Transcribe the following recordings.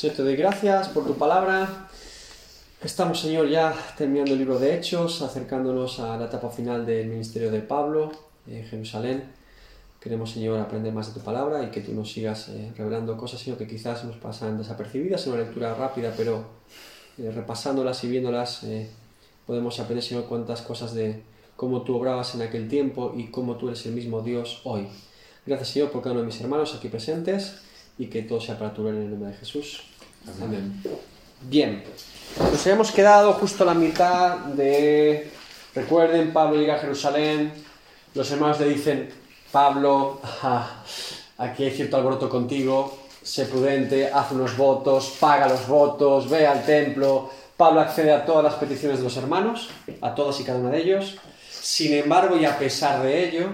Señor, te doy gracias por tu palabra. Estamos, Señor, ya terminando el libro de Hechos, acercándonos a la etapa final del ministerio de Pablo en Jerusalén. Queremos, Señor, aprender más de tu palabra y que tú nos sigas eh, revelando cosas, Señor, que quizás nos pasan desapercibidas en una lectura rápida, pero eh, repasándolas y viéndolas eh, podemos aprender, Señor, cuántas cosas de cómo tú obrabas en aquel tiempo y cómo tú eres el mismo Dios hoy. Gracias, Señor, por cada uno de mis hermanos aquí presentes y que todo sea para tu gloria en el nombre de Jesús. Bien, nos habíamos quedado justo a la mitad de. Recuerden, Pablo llega a Jerusalén, los hermanos le dicen, Pablo, aquí hay cierto alboroto contigo, sé prudente, haz unos votos, paga los votos, ve al templo. Pablo accede a todas las peticiones de los hermanos, a todas y cada una de ellos. Sin embargo, y a pesar de ello,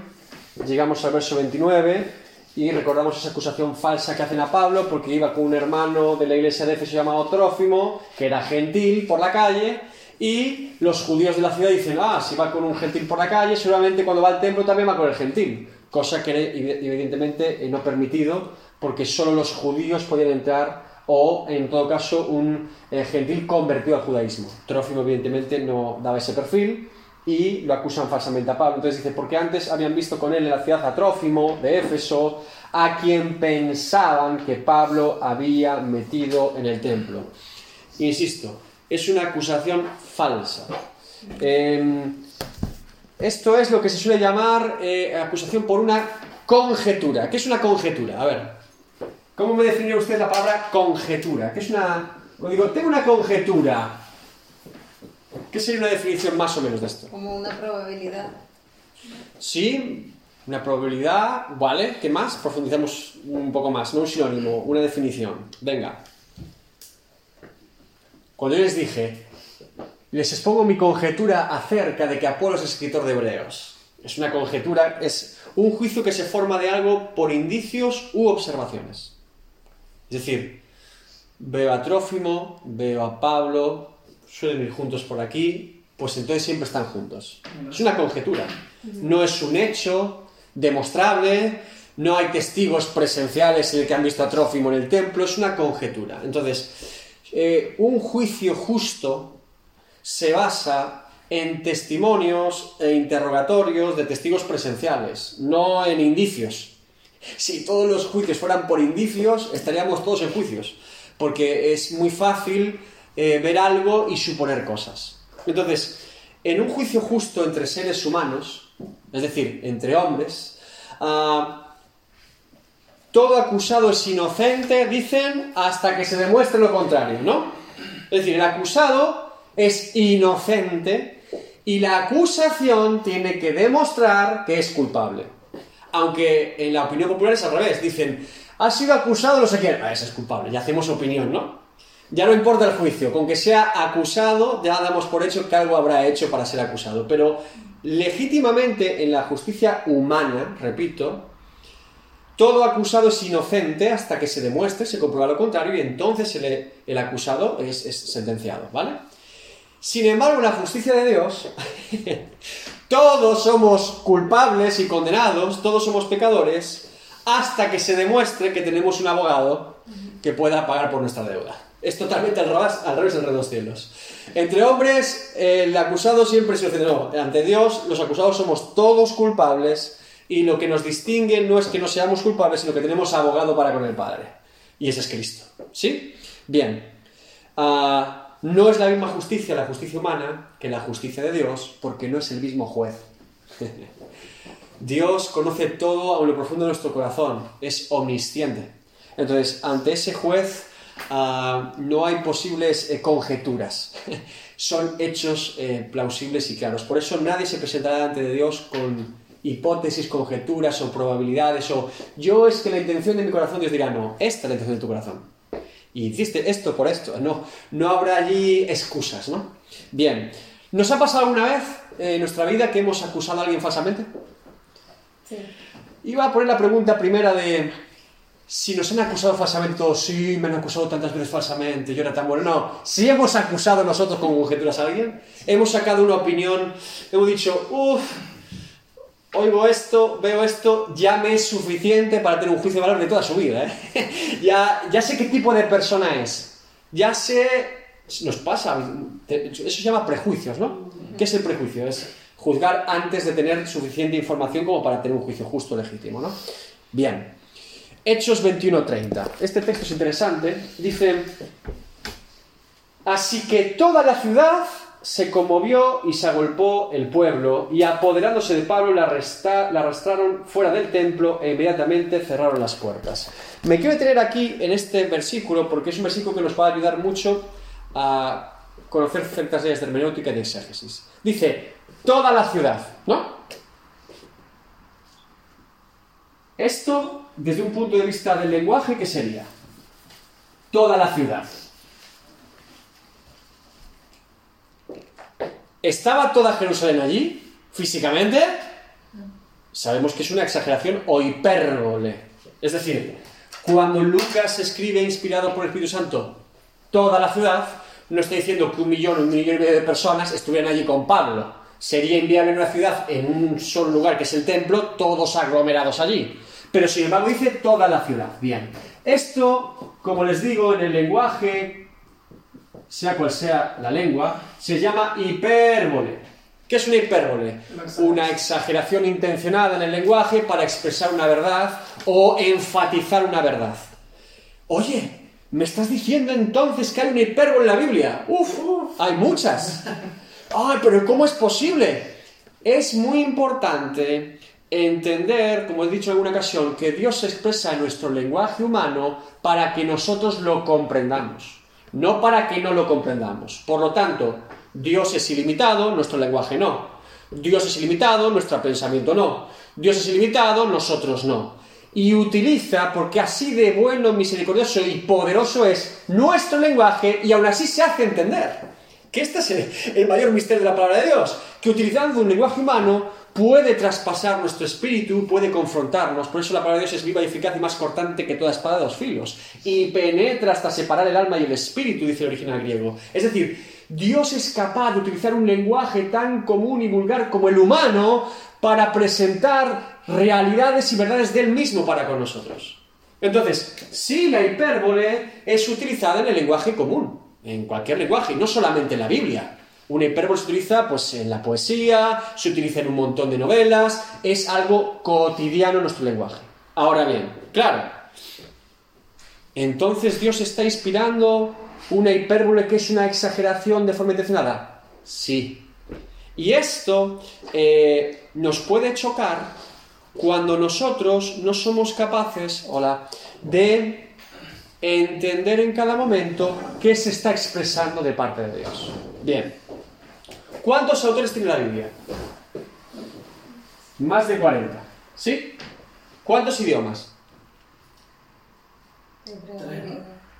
llegamos al verso 29 y recordamos esa acusación falsa que hacen a Pablo porque iba con un hermano de la iglesia de Éfeso llamado Trófimo, que era gentil, por la calle, y los judíos de la ciudad dicen, ah, si va con un gentil por la calle, seguramente cuando va al templo también va con el gentil, cosa que evidentemente eh, no permitido porque solo los judíos podían entrar o en todo caso un eh, gentil convertido al judaísmo. Trófimo evidentemente no daba ese perfil y lo acusan falsamente a Pablo. Entonces dice, porque antes habían visto con él en la ciudad a Trófimo de Éfeso, a quien pensaban que Pablo había metido en el templo. Insisto, es una acusación falsa. Em, esto es lo que se suele llamar eh, acusación por una conjetura. ¿Qué es una conjetura? A ver, ¿cómo me definiría usted la palabra conjetura? ¿Qué es una... Digo, tengo una conjetura, ¿Qué sería una definición más o menos de esto? Como una probabilidad. Sí, una probabilidad, ¿vale? ¿Qué más? Profundizamos un poco más, no un sinónimo, una definición. Venga. Cuando yo les dije, les expongo mi conjetura acerca de que Apolo es escritor de Hebreos. Es una conjetura, es un juicio que se forma de algo por indicios u observaciones. Es decir, veo a Trófimo, veo a Pablo, suelen ir juntos por aquí, pues entonces siempre están juntos. Es una conjetura, no es un hecho demostrable, no hay testigos presenciales en el que han visto a Trófimo en el templo, es una conjetura. Entonces, eh, un juicio justo se basa en testimonios e interrogatorios de testigos presenciales, no en indicios. Si todos los juicios fueran por indicios, estaríamos todos en juicios, porque es muy fácil eh, ver algo y suponer cosas. Entonces, en un juicio justo entre seres humanos, es decir, entre hombres, ah, todo acusado es inocente, dicen, hasta que se demuestre lo contrario, ¿no? Es decir, el acusado es inocente y la acusación tiene que demostrar que es culpable. Aunque en la opinión popular es al revés, dicen, ha sido acusado, no sé quién, ah, ese es culpable, ya hacemos opinión, ¿no? Ya no importa el juicio, con que sea acusado, ya damos por hecho que algo habrá hecho para ser acusado. Pero legítimamente en la justicia humana, repito, todo acusado es inocente hasta que se demuestre, se comprueba lo contrario y entonces el, acusado es, sentenciado, ¿vale? Sin embargo, en la justicia de Dios, todos somos culpables y condenados, todos somos pecadores, hasta que se demuestre que tenemos un abogado que pueda pagar por nuestra deuda es totalmente al revés, al revés dos cielos. Entre hombres, el acusado siempre se no, ante Dios, los acusados somos todos culpables y lo que nos distingue no es que no seamos culpables, sino que tenemos abogado para con el Padre. Y ese es Cristo. ¿Sí? Bien. Ah, no es la misma justicia la justicia humana que la justicia de Dios, porque no es el mismo juez. Dios conoce todo a lo profundo de nuestro corazón, es omnisciente. Entonces, ante ese juez Ah, no hay posibles eh, conjeturas. Son hechos eh, plausibles y claros. Por eso nadie se presentará delante de Dios con hipótesis, conjeturas o probabilidades o yo es que la intención de mi corazón, Dios dirá, no, esta es la intención de tu corazón. Y hiciste esto por esto. No, no habrá allí excusas, ¿no? Bien. ¿Nos ha pasado alguna vez en nuestra vida que hemos acusado a alguien falsamente? Sí. Iba a poner la pregunta primera de si nos han acusado falsamente todos, sí, me han acusado tantas veces falsamente, yo era tan bueno. No, si hemos acusado nosotros con conjeturas a alguien, hemos sacado una opinión, hemos dicho, uff, oigo esto, veo esto, ya me es suficiente para tener un juicio de valor de toda su vida. ¿eh? ya, ya sé qué tipo de persona es. Ya sé, nos pasa, eso se llama prejuicios, ¿no? ¿Qué es el prejuicio? Es juzgar antes de tener suficiente información como para tener un juicio justo, legítimo, ¿no? Bien. Hechos 21.30. Este texto es interesante. Dice, así que toda la ciudad se conmovió y se agolpó el pueblo, y apoderándose de Pablo la, arrastraron fuera del templo e inmediatamente cerraron las puertas. Me quiero detener aquí en este versículo porque es un versículo que nos va a ayudar mucho a conocer ciertas leyes de hermenéutica y de exégesis. Dice, toda la ciudad, ¿no? Esto, desde un punto de vista del lenguaje, ¿qué sería? Toda la ciudad. ¿Estaba toda Jerusalén allí, físicamente? Sabemos que es una exageración o hipérbole. Es decir, cuando Lucas escribe inspirado por el Espíritu Santo toda la ciudad, no está diciendo que un millón un millón y medio de personas estuvieran allí con Pablo. Sería inviable en una ciudad, en un solo lugar que es el templo, todos aglomerados allí. Pero sin embargo dice toda la ciudad. Bien. Esto, como les digo, en el lenguaje sea cual sea la lengua, se llama hipérbole. ¿Qué es una hipérbole? Una exageración intencionada en el lenguaje para expresar una verdad o enfatizar una verdad. Oye, ¿me estás diciendo entonces que hay una hipérbole en la Biblia? Uf, hay muchas. Ay, pero ¿cómo es posible? Es muy importante entender, como he dicho en alguna ocasión, que Dios expresa en nuestro lenguaje humano para que nosotros lo comprendamos no para que no lo comprendamos. Por lo tanto, Dios es ilimitado, nuestro lenguaje no. Dios es ilimitado, nuestro pensamiento no. Dios es ilimitado, nosotros no. Y utiliza, porque así de bueno, misericordioso y poderoso es nuestro lenguaje y aún así se hace entender. Que este es el, mayor misterio de la palabra de Dios, que utilizando un lenguaje humano puede traspasar nuestro espíritu, puede confrontarnos. Por eso la palabra de Dios es viva y eficaz y más cortante que toda espada de dos filos. Y penetra hasta separar el alma y el espíritu, dice el original griego. Es decir, Dios es capaz de utilizar un lenguaje tan común y vulgar como el humano para presentar realidades y verdades del mismo para con nosotros. Entonces, si la hipérbole es utilizada en el lenguaje común, en cualquier lenguaje, no solamente en la Biblia. Una hipérbole se utiliza pues, en la poesía, se utiliza en un montón de novelas, es algo cotidiano en nuestro lenguaje. Ahora bien, claro, entonces Dios está inspirando una hipérbole que es una exageración de forma intencionada. Sí. Y esto eh, nos puede chocar cuando nosotros no somos capaces, hola, de entender en cada momento qué se está expresando de parte de Dios. Bien. ¿Cuántos autores tiene la Biblia? Más de 40. ¿Sí? ¿Cuántos idiomas?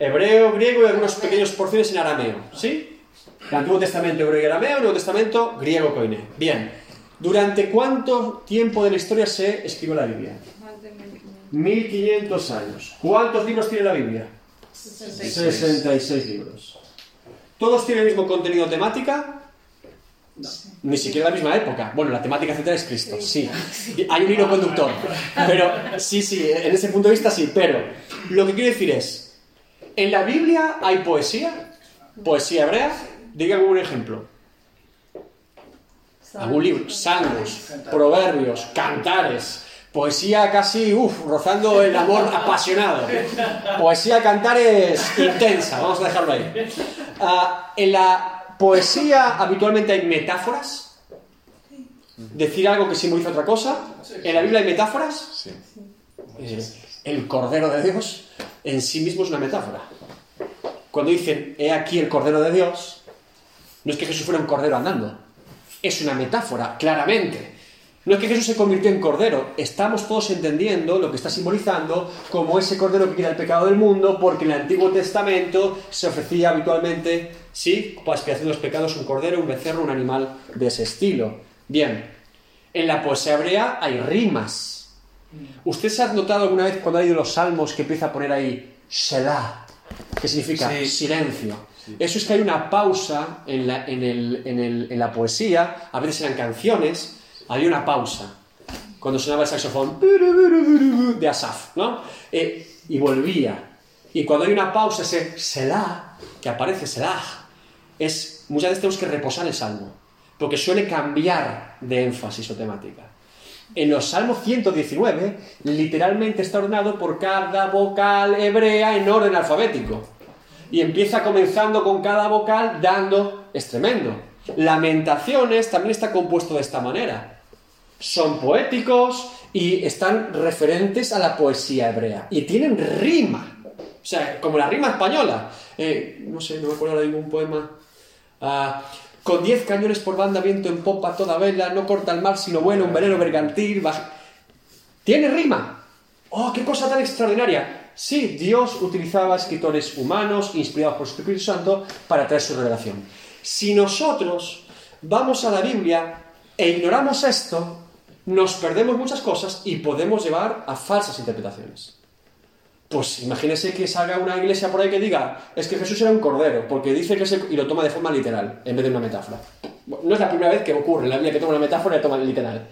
Hebreo, griego y algunos pequeños porciones en arameo. ¿Sí? El Antiguo Testamento hebreo y arameo, el Nuevo Testamento griego coine. Bien. ¿Durante cuánto tiempo de la historia se escribió la Biblia? 1500 años. ¿Cuántos libros tiene la Biblia? 66 libros. ¿Todos tienen el mismo contenido temática? Ni siquiera la misma época. Bueno, la temática central es Cristo, sí. Hay un hilo conductor. Pero sí, sí, en ese punto de vista sí. Pero lo que quiero decir es, en la Biblia hay poesía, poesía hebrea. Diga algún ejemplo. Algún libro. Salmos, proverbios, cantares. Poesía casi, uff, rozando el amor apasionado. Poesía cantares intensa, vamos a dejarlo ahí. Ah, en la poesía habitualmente hay metáforas. Decir algo que simboliza otra cosa. En la Biblia hay metáforas. Eh, el Cordero de Dios en sí mismo es una metáfora. Cuando dicen, he aquí el Cordero de Dios, no es que Jesús fuera un cordero andando. Es una metáfora, claramente. No es que Jesús se convirtió en cordero, estamos todos entendiendo lo que está simbolizando como ese cordero que quita el pecado del mundo, porque en el Antiguo Testamento se ofrecía habitualmente, sí, para expiación de los pecados, un cordero, un becerro, un animal de ese estilo. Bien, en la poesía hebrea hay rimas. ¿Usted se ha notado alguna vez cuando ha leído los salmos que empieza a poner ahí Shelah, que significa silencio? Eso es que hay una pausa en la, en la poesía, a veces eran canciones, había una pausa. cuando sonaba el saxofón de Asaf, ¿no? Eh, y volvía. Y cuando hay una pausa, ese Selah, que aparece Selah, es, muchas veces tenemos que reposar el salmo, porque suele cambiar de énfasis o temática. En los Salmos 119, literalmente está ordenado por cada vocal hebrea en orden alfabético. Y empieza comenzando con cada vocal dando, es tremendo. Lamentaciones también está compuesto de esta manera. Son poéticos y están referentes a la poesía hebrea. Y tienen rima. O sea, como la rima española. Eh, no sé, no me acuerdo de ningún poema. Ah, con diez cañones por banda, viento en popa, toda vela, no corta el mar sino bueno, un velero bergantil. Tiene rima. ¡Oh, qué cosa tan extraordinaria! Sí, Dios utilizaba escritores humanos, inspirados por su Espíritu Santo, para traer su revelación. Si nosotros vamos a la Biblia e ignoramos esto, nos perdemos muchas cosas y podemos llevar a falsas interpretaciones. Pues imagínese que salga una iglesia por ahí que diga, es que Jesús era un cordero, porque dice que se... y lo toma de forma literal, en vez de una metáfora. No es la primera vez que ocurre en la Biblia que toma una metáfora y la toma literal.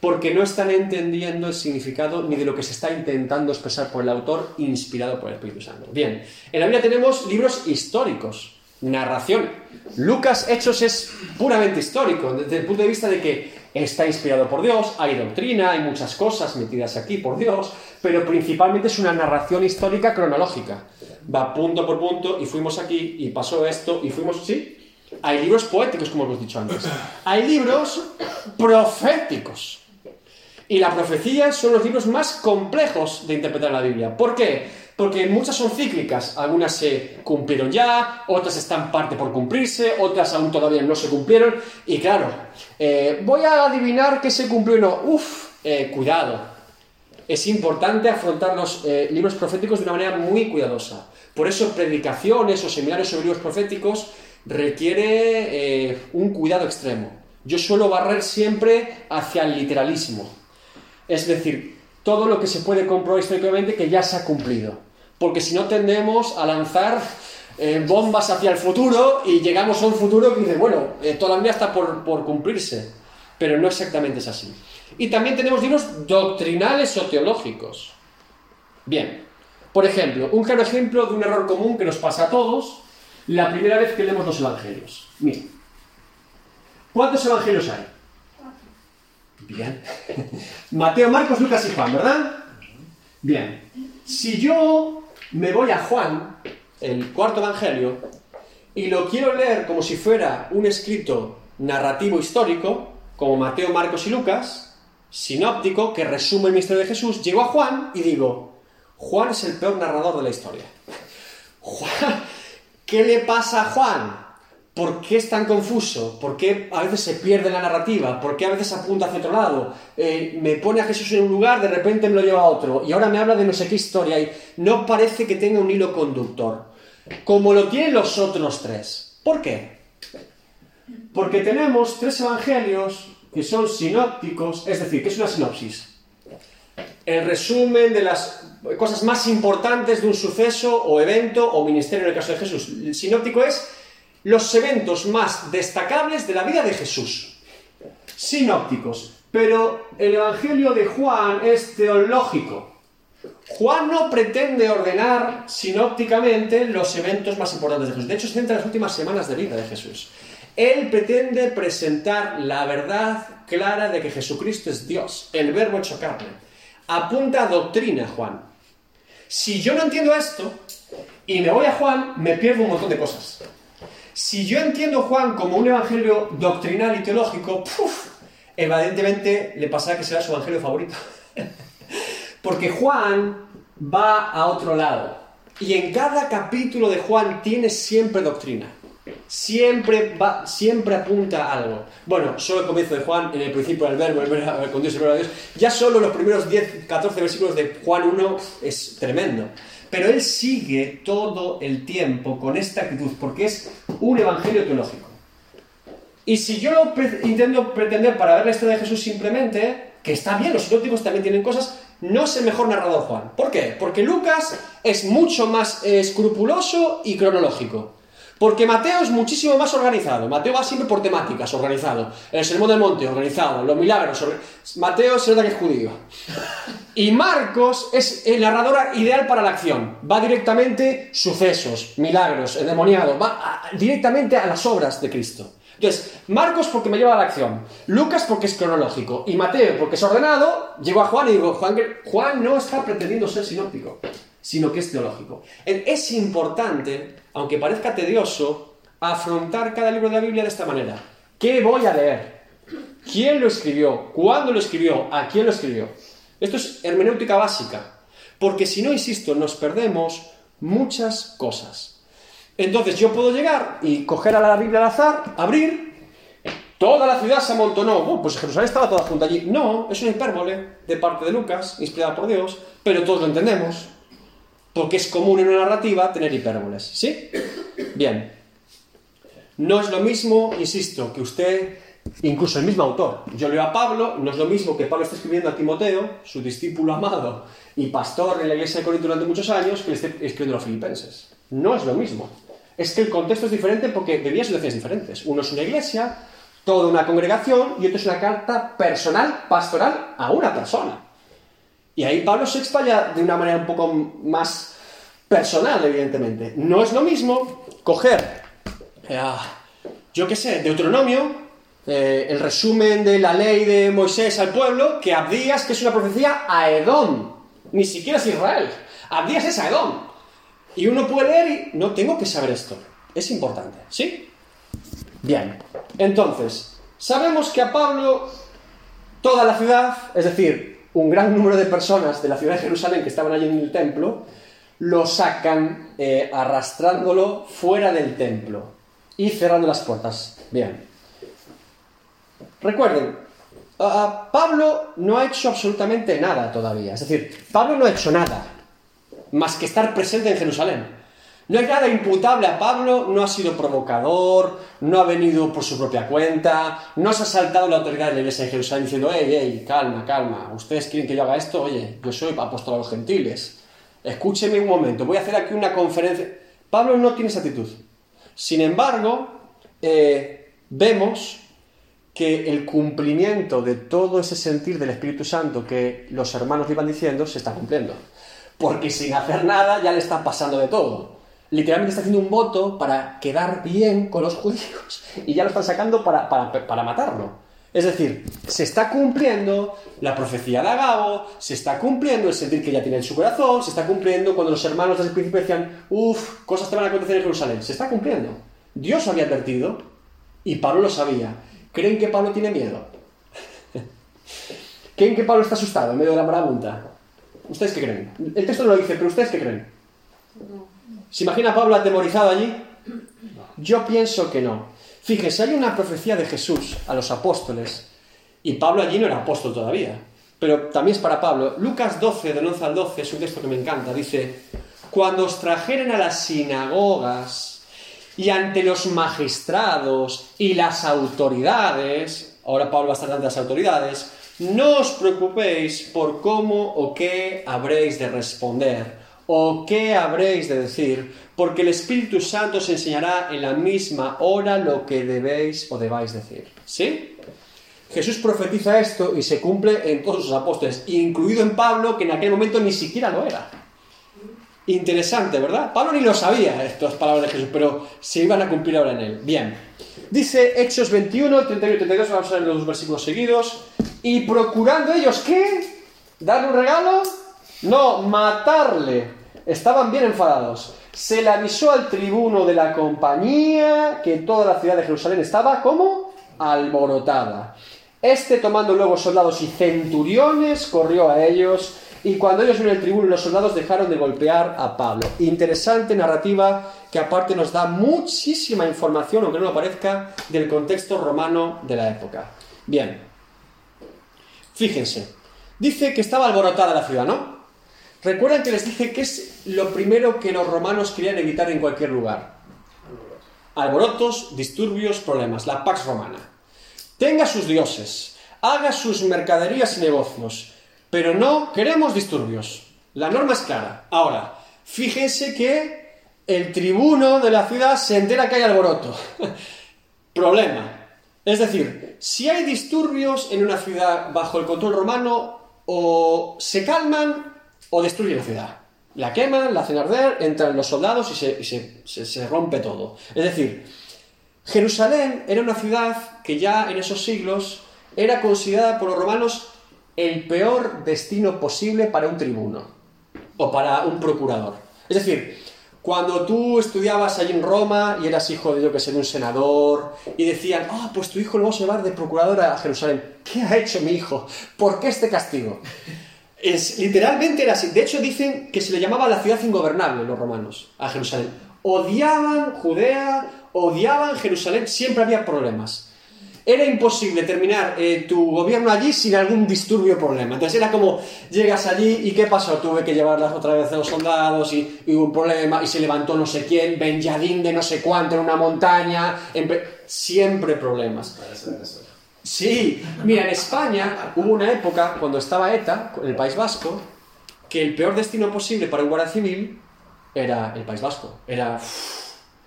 Porque no están entendiendo el significado ni de lo que se está intentando expresar por el autor inspirado por el Espíritu Santo. Bien, en la Biblia tenemos libros históricos, narración. Lucas Hechos es puramente histórico, desde el punto de vista de que está inspirado por Dios, hay doctrina, hay muchas cosas metidas aquí por Dios, pero principalmente es una narración histórica cronológica. Va punto por punto y fuimos aquí y pasó esto y fuimos, ¿sí? Hay libros poéticos, como hemos dicho antes. Hay libros proféticos. Y la profecía son los libros más complejos de interpretar la Biblia. ¿Por qué? Porque muchas son cíclicas, algunas se cumplieron ya, otras están parte por cumplirse, otras aún todavía no se cumplieron. Y claro, eh, voy a adivinar que se cumplió o no. Uf, eh, cuidado. Es importante afrontar los eh, libros proféticos de una manera muy cuidadosa. Por eso predicaciones o seminarios sobre libros proféticos requiere un cuidado extremo. Yo suelo barrer siempre hacia el literalismo. Es decir, todo lo que se puede comprobar históricamente que ya se ha cumplido. Porque si no tendemos a lanzar eh, bombas hacia el futuro y llegamos a un futuro que dice, bueno, eh, todavía está por, por cumplirse. Pero no exactamente es así. Y también tenemos libros doctrinales o teológicos. Bien, por ejemplo, un claro ejemplo de un error común que nos pasa a todos la primera vez que leemos los evangelios. Miren, ¿cuántos evangelios hay? Bien. Mateo, Marcos, Lucas y Juan, ¿verdad? Bien. Si yo me voy a Juan, el cuarto evangelio, y lo quiero leer como si fuera un escrito narrativo histórico, como Mateo, Marcos y Lucas, sinóptico, que resume el misterio de Jesús, llego a Juan y digo, Juan es el peor narrador de la historia. Juan, ¿qué le pasa a Juan? ¿Por qué es tan confuso? ¿Por qué a veces se pierde la narrativa? ¿Por qué a veces apunta hacia otro lado? Eh, me pone a Jesús en un lugar, de repente me lo lleva a otro. Y ahora me habla de no sé qué historia y no parece que tenga un hilo conductor. Como lo tienen los otros tres. ¿Por qué? Porque tenemos tres evangelios que son sinópticos, es decir, que es una sinopsis. El resumen de las cosas más importantes de un suceso o evento o ministerio en el caso de Jesús. El sinóptico es los eventos más destacables de la vida de Jesús. Sinópticos. Pero el Evangelio de Juan es teológico. Juan no pretende ordenar sinópticamente los eventos más importantes de Jesús. De hecho, se centra en las últimas semanas de vida de Jesús. Él pretende presentar la verdad clara de que Jesucristo es Dios, el verbo hecho carne. Apunta a doctrina, Juan. Si yo no entiendo esto y me voy a Juan, me pierdo un montón de cosas. Si yo entiendo Juan como un evangelio doctrinal y teológico, evidentemente le pasará que será su evangelio favorito. Porque Juan va a otro lado. Y en cada capítulo de Juan tiene siempre doctrina. Siempre, va, siempre apunta algo. Bueno, solo el comienzo de Juan, en el principio del verbo, el verbo con Dios el verbo de Dios. Ya solo los primeros 10, 14 versículos de Juan 1 es tremendo. Pero él sigue todo el tiempo con esta actitud, porque es un evangelio teológico. Y si yo intento pretender para ver la historia de Jesús simplemente, que está bien, los sinópticos también tienen cosas, no es el mejor narrador Juan. ¿Por qué? Porque Lucas es mucho más escrupuloso y cronológico. Porque Mateo es muchísimo más organizado. Mateo va siempre por temáticas, organizado. El sermón del monte, organizado. Los milagros, Mateo se nota que judío. Y Marcos es el narrador ideal para la acción. Va directamente sucesos, milagros, endemoniados. Va directamente a las obras de Cristo. Entonces, Marcos porque me lleva a la acción. Lucas porque es cronológico. Y Mateo porque es ordenado. Llego a Juan y digo, Juan, Juan no está pretendiendo ser sinóptico, sino que es teológico. Es importante, aunque parezca tedioso, afrontar cada libro de la Biblia de esta manera. ¿Qué voy a leer? ¿Quién lo escribió? ¿Cuándo lo escribió? ¿A quién lo escribió? Esto es hermenéutica básica. Porque si no, insisto, nos perdemos muchas cosas. Entonces yo puedo llegar y coger a la Biblia al azar, abrir, toda la ciudad se amontonó. Oh, pues Jerusalén estaba toda junta allí. No, es una hipérbole de parte de Lucas, inspirada por Dios, pero todos lo entendemos. Porque es común en una narrativa tener hipérboles. ¿Sí? Bien. No es lo mismo, insisto, que usted, incluso el mismo autor. Yo leo a Pablo, no es lo mismo que Pablo está escribiendo a Timoteo, su discípulo amado y pastor en la iglesia de Corinto durante muchos años, que le esté escribiendo a los filipenses. No es lo mismo. Es que el contexto es diferente porque vivía situaciones diferentes. Uno es una iglesia, toda una congregación, y otro es una carta personal, pastoral, a una persona. Y ahí Pablo se expaya de una manera un poco más personal, evidentemente. No es lo mismo coger, eh, yo qué sé, Deuteronomio, eh, el resumen de la ley de Moisés al pueblo, que Abdías, que es una profecía a Edom. Ni siquiera es Israel. Abdías es a Edom. Y uno puede leer y no tengo que saber esto. Es importante, ¿sí? Bien. Entonces, sabemos que a Pablo toda la ciudad, es decir, un gran número de personas de la ciudad de Jerusalén que estaban allí en el templo, lo sacan eh, arrastrándolo fuera del templo y cerrando las puertas. Bien. Recuerden, Pablo no ha hecho absolutamente nada todavía. Es decir, Pablo no ha hecho nada más que estar presente en Jerusalén. No hay nada imputable a Pablo, no ha sido provocador, no ha venido por su propia cuenta, no se ha saltado la autoridad de la iglesia de Jerusalén diciendo, hey, hey, calma, calma, ustedes quieren que yo haga esto, oye, yo soy apóstol a los gentiles, escúcheme un momento, voy a hacer aquí una conferencia. Pablo no tiene esa actitud. Sin embargo, eh, vemos que el cumplimiento de todo ese sentir del Espíritu Santo que los hermanos le iban diciendo se está cumpliendo. Porque sin hacer nada ya le está pasando de todo. Literalmente está haciendo un voto para quedar bien con los judíos y ya lo están sacando para, para, para matarlo. Es decir, se está cumpliendo la profecía de Agabo, se está cumpliendo el sentir que ya tiene en su corazón, se está cumpliendo cuando los hermanos desde el principio decían, uff, cosas te van a acontecer en Jerusalén. Se está cumpliendo. Dios había advertido y Pablo lo sabía. ¿Creen que Pablo tiene miedo? ¿Creen que Pablo está asustado en medio de la marabunta? ¿Ustedes qué creen? El texto no lo dice, pero ¿ustedes qué creen? ¿Se imagina a Pablo atemorizado allí? Yo pienso que no. Fíjense, hay una profecía de Jesús a los apóstoles, y Pablo allí no era apóstol todavía, pero también es para Pablo. Lucas 12, del 11 al 12, es un texto que me encanta, dice, cuando os trajeren a las sinagogas y ante los magistrados y las autoridades, ahora Pablo va a estar ante las autoridades, no os preocupéis por cómo o qué habréis de responder o qué habréis de decir, porque el Espíritu Santo os enseñará en la misma hora lo que debéis o debáis decir. ¿Sí? Jesús profetiza esto y se cumple en todos sus apóstoles, incluido en Pablo, que en aquel momento ni siquiera lo era. Interesante, ¿verdad? Pablo ni lo sabía estas palabras de Jesús, pero se iban a cumplir ahora en él. Bien. Dice Hechos 21, 31 y 32, vamos a ver los versículos seguidos. Y procurando ellos, ¿qué? ¿Darle un regalo? No, matarle. Estaban bien enfadados. Se le avisó al tribuno de la compañía que toda la ciudad de Jerusalén estaba, ¿cómo? Alborotada. Este, tomando luego soldados y centuriones, corrió a ellos y cuando ellos vieron el tribuno los soldados dejaron de golpear a Pablo. Interesante narrativa que aparte nos da muchísima información, aunque no lo parezca, del contexto romano de la época. Bien, fíjense, dice que estaba alborotada la ciudad, ¿no? Recuerdan que les dije que es lo primero que los romanos querían evitar en cualquier lugar. Alborotos, disturbios, problemas, la pax romana. Tenga sus dioses, haga sus mercaderías y negocios, pero no queremos disturbios. La norma es clara. Ahora, fíjense que el tribuno de la ciudad se entera que hay alboroto. Problema. Es decir, si hay disturbios en una ciudad bajo el control romano, o se calman o destruyen la ciudad. La queman, la hacen arder, entran los soldados y, se, se rompe todo. Es decir, Jerusalén era una ciudad que ya en esos siglos era considerada por los romanos el peor destino posible para un tribuno o para un procurador. Es decir, cuando tú estudiabas allí en Roma y eras hijo de, yo que sé, un senador, y decían, ah, pues tu hijo lo vamos a llevar de procurador a Jerusalén. ¿Qué ha hecho mi hijo? ¿Por qué este castigo? Es, literalmente era así. De hecho, dicen que se le llamaba la ciudad ingobernable, los romanos, a Jerusalén. Odiaban Judea, odiaban Jerusalén, siempre había problemas era imposible terminar eh, tu gobierno allí sin algún disturbio o problema. Entonces era como, llegas allí y ¿qué pasó? Tuve que llevarlas otra vez a los soldados y, hubo un problema y se levantó no sé quién, Benjadín de no sé cuánto en una montaña. Siempre problemas. Sí, mira, en España hubo una época cuando estaba ETA, en el País Vasco, que el peor destino posible para un guardia civil era el País Vasco. Era...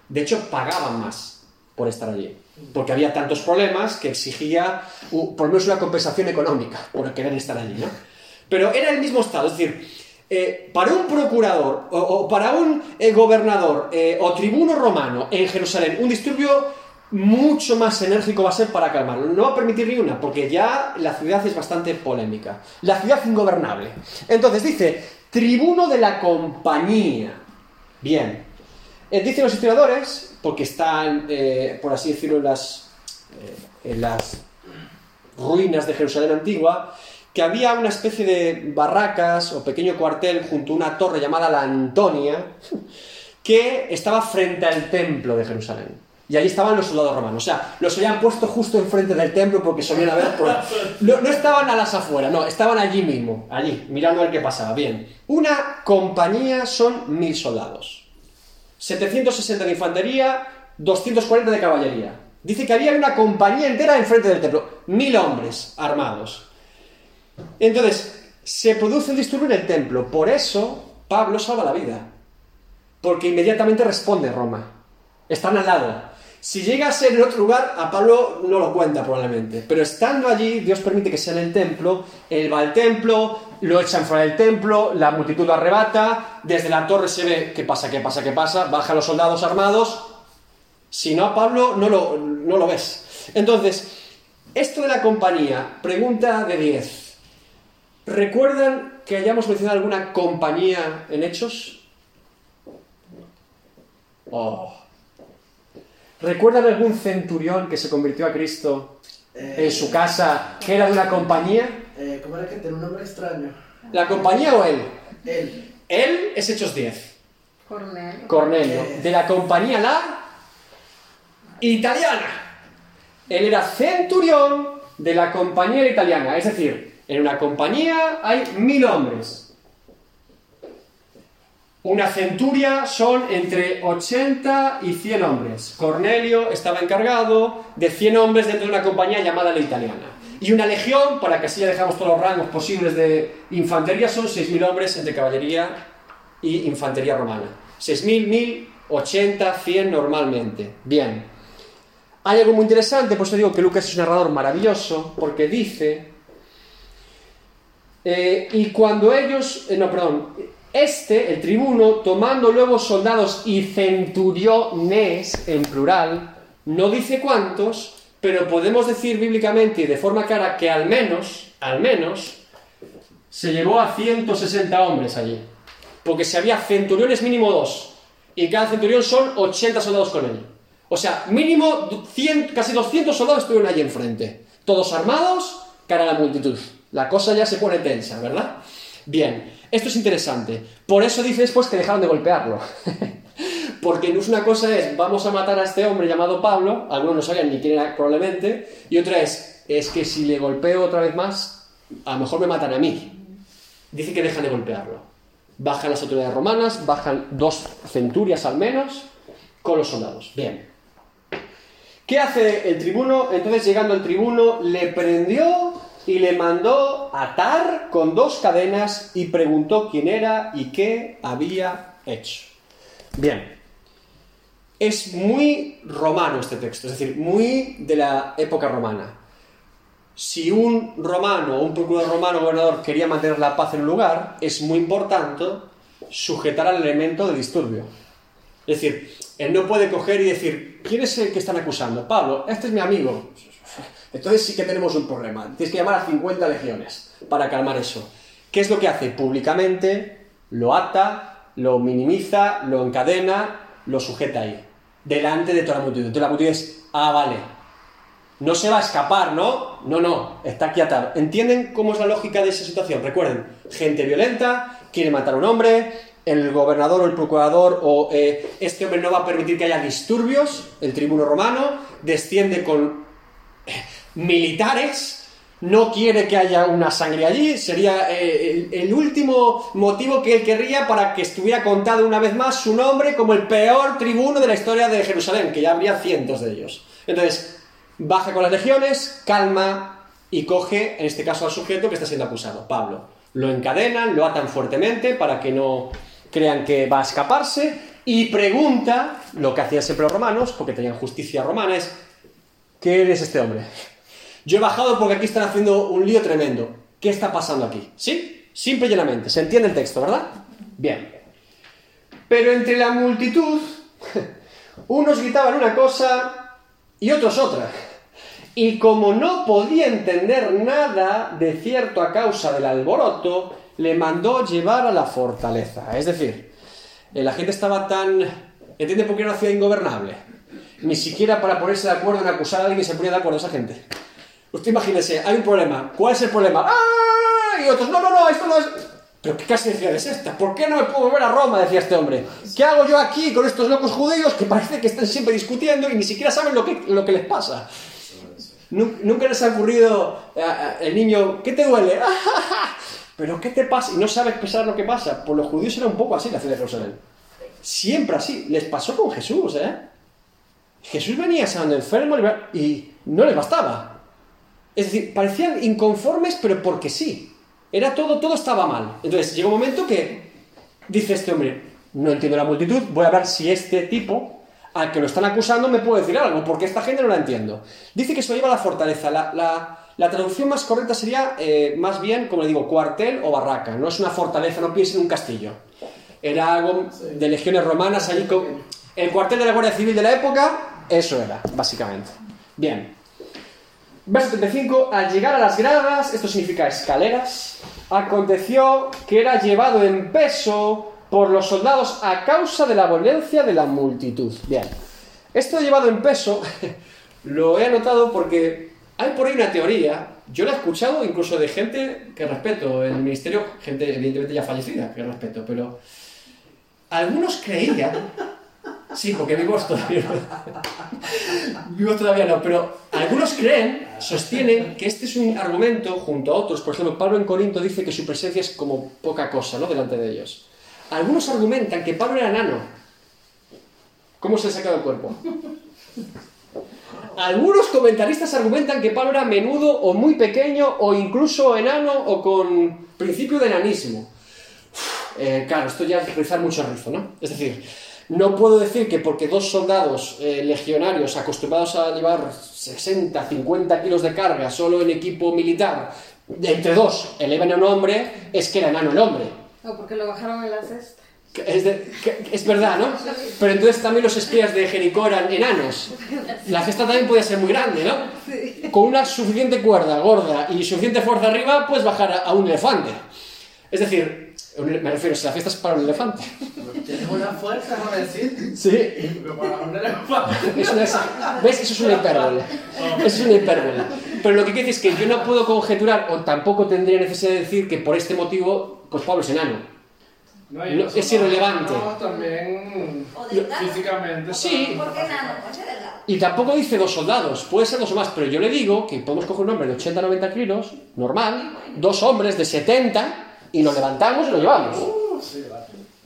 De hecho, pagaban más por estar allí porque había tantos problemas que exigía por lo menos una compensación económica por querer estar allí, ¿no? Pero era el mismo estado, es decir, eh, para un procurador o, para un eh, gobernador eh, o tribuno romano en Jerusalén, un disturbio mucho más enérgico va a ser para calmarlo. No va a permitir ni una, porque ya la ciudad es bastante polémica. La ciudad ingobernable. Entonces dice, tribuno de la compañía. Bien. dicen los historiadores porque están, eh, por así decirlo, eh, en las ruinas de Jerusalén antigua, que había una especie de barracas o pequeño cuartel junto a una torre llamada la Antonia, que estaba frente al templo de Jerusalén. Y allí estaban los soldados romanos. O sea, los habían puesto justo enfrente del templo porque solían haber... No, estaban a las afueras, no, estaban allí mismo, allí, mirando a ver qué pasaba. Bien, una compañía son mil soldados. 760 de infantería, 240 de caballería. Dice que había una compañía entera enfrente del templo, mil hombres armados. Entonces, se produce un disturbio en el templo. Por eso Pablo salva la vida. Porque inmediatamente responde Roma. Están al lado. Si llega a ser en otro lugar, a Pablo no lo cuenta probablemente. Pero estando allí, Dios permite que sea en el templo. Él va al templo, lo echan fuera del templo, la multitud lo arrebata. Desde la torre se ve qué pasa, qué pasa, qué pasa. Bajan los soldados armados. Si no a Pablo, no lo, no lo ves. Entonces, esto de la compañía, pregunta de 10. ¿Recuerdan que hayamos mencionado alguna compañía en Hechos? Oh. ¿Recuerdan algún centurión que se convirtió a Cristo en su casa que era de una compañía? Eh, ¿Cómo era que tenía un nombre extraño? ¿La compañía o él? Él. Él es Hechos 10. Cornelio. Cornelio. Eh. De la compañía la italiana. Él era centurión de la compañía italiana. Es decir, en una compañía hay mil hombres. Una centuria son entre 80 y 100 hombres. Cornelio estaba encargado de 100 hombres dentro de una compañía llamada la italiana. Y una legión, para que así ya dejamos todos los rangos posibles de infantería, son 6.000 hombres entre caballería y infantería romana. 6.000, 1.000, 80, 100 normalmente. Bien. Hay algo muy interesante, por eso digo que Lucas es un narrador maravilloso, porque dice... Eh, y cuando ellos... Eh, no, perdón este, el tribuno, tomando luego soldados y centuriones, en plural, no dice cuántos, pero podemos decir bíblicamente y de forma clara que al menos, al menos, se llevó a 160 hombres allí. Porque si había centuriones mínimo dos, y cada centurión son 80 soldados con él. O sea, mínimo casi 200 soldados estuvieron allí enfrente. Todos armados, cara a la multitud. La cosa ya se pone tensa, ¿verdad? Bien, esto es interesante. Por eso dice después que dejaron de golpearlo. Porque no es una cosa es, vamos a matar a este hombre llamado Pablo, algunos no sabían ni quién era probablemente, y otra es, es que si le golpeo otra vez más, a lo mejor me matan a mí. Dice que dejan de golpearlo. Bajan las autoridades romanas, bajan dos centurias al menos, con los soldados. Bien. ¿Qué hace el tribuno? Entonces, llegando al tribuno, le prendió y le mandó atar con dos cadenas y preguntó quién era y qué había hecho. Bien, es muy romano este texto, es decir, muy de la época romana. Si un romano un procurador romano gobernador quería mantener la paz en un lugar, es muy importante sujetar al elemento de disturbio. Es decir, él no puede coger y decir, ¿quién es el que están acusando? Pablo, este es mi amigo. Entonces sí que tenemos un problema. Tienes que llamar a 50 legiones para calmar eso. ¿Qué es lo que hace? Públicamente lo ata, lo minimiza, lo encadena, lo sujeta ahí. Delante de toda la multitud. Entonces la multitud es, ah, vale. No se va a escapar, ¿no? No, no, está aquí atado. ¿Entienden cómo es la lógica de esa situación? Recuerden, gente violenta, quiere matar a un hombre, el gobernador o el procurador o eh, este hombre no va a permitir que haya disturbios, el tribuno romano desciende con militares, no quiere que haya una sangre allí, sería eh, el, último motivo que él querría para que estuviera contado una vez más su nombre como el peor tribuno de la historia de Jerusalén, que ya habría cientos de ellos. Entonces, baja con las legiones, calma y coge, en este caso, al sujeto que está siendo acusado, Pablo. Lo encadenan, lo atan fuertemente para que no crean que va a escaparse y pregunta, lo que hacían siempre los romanos, porque tenían justicia romana, es, ¿qué eres este hombre? Yo he bajado porque aquí están haciendo un lío tremendo. ¿Qué está pasando aquí? ¿Sí? Simple y llanamente. ¿Se entiende el texto, verdad? Bien. Pero entre la multitud, unos gritaban una cosa y otros otra. Y como no podía entender nada de cierto a causa del alboroto, le mandó llevar a la fortaleza. Es decir, eh, la gente estaba tan... ¿Entiende por qué era una ciudad ingobernable? Ni siquiera para ponerse de acuerdo en acusar a alguien se ponía de acuerdo esa gente. Usted imagínese, hay un problema. ¿Cuál es el problema? ¡Ah! Y otros, no, no, no, esto no es... Pero qué clase de es esta? ¿Por qué no me puedo volver a Roma? Decía este hombre. ¿Qué hago yo aquí con estos locos judíos que parece que están siempre discutiendo y ni siquiera saben lo que, lo que les pasa? Nunca les ha ocurrido eh, el niño, ¿qué te duele? ¿Pero qué te pasa? Y no sabes expresar lo que pasa. Pues los judíos era un poco así la ciudad de Jerusalén. Siempre así. Les pasó con Jesús, ¿eh? Jesús venía sanando enfermos y no les bastaba. Es decir, parecían inconformes, pero porque sí. Era todo, todo estaba mal. Entonces llega un momento que dice este hombre, no entiendo la multitud, voy a ver si este tipo al que lo están acusando me puede decir algo, porque esta gente no la entiendo. Dice que se lo lleva a la fortaleza. La, la, la traducción más correcta sería, eh, más bien, como le digo, cuartel o barraca. No es una fortaleza, no piensen en un castillo. Era algo de legiones romanas allí con... El cuartel de la Guardia Civil de la época, eso era, básicamente. Bien. Verso 35. Al llegar a las gradas, esto significa escaleras, aconteció que era llevado en peso por los soldados a causa de la violencia de la multitud. Bien. Esto llevado en peso lo he anotado porque hay por ahí una teoría, yo la he escuchado incluso de gente que respeto en el ministerio, gente evidentemente ya fallecida que respeto, pero algunos creían, sí, porque vivos todavía no, vivos todavía no, pero algunos creen, sostienen que este es un argumento junto a otros, por ejemplo, Pablo en Corinto dice que su presencia es como poca cosa, ¿no?, delante de ellos. Algunos argumentan que Pablo era enano. ¿Cómo se le ha sacado el cuerpo? Algunos comentaristas argumentan que Pablo era menudo o muy pequeño o incluso enano o con principio de enanismo. Eh, claro, esto ya es rizar mucho rizo, ¿no? Es decir, no puedo decir que porque dos soldados eh, legionarios acostumbrados a llevar 60, 50 kilos de carga solo en equipo militar, entre dos elevan a un hombre, es que era enano el hombre. No, porque lo bajaron en la cesta. Es, de- que- es verdad, ¿no? Pero entonces también los espías de Jericó eran enanos. La cesta también podía ser muy grande, ¿no? Con una suficiente cuerda gorda y suficiente fuerza arriba, puedes bajar a, a un elefante. Es decir, me refiero, si la fiesta es para un elefante. Tienes una fuerza, ¿no decir? Sí. Pero para un elefante. Es una exa- ¿Ves? Eso es una hipérbole. Eso es una hipérbole. Pero lo que quiere decir es que yo no puedo conjeturar, o tampoco tendría necesidad de decir que por este motivo, pues Pablo es enano. No, No, es irrelevante. También físicamente. Sí. ¿Por qué nano? Pues es. Y tampoco dice dos soldados, puede ser dos o más, pero yo le digo que podemos coger un hombre de 80-90 kilos, normal, dos hombres de 70, y lo levantamos y lo llevamos. Uh.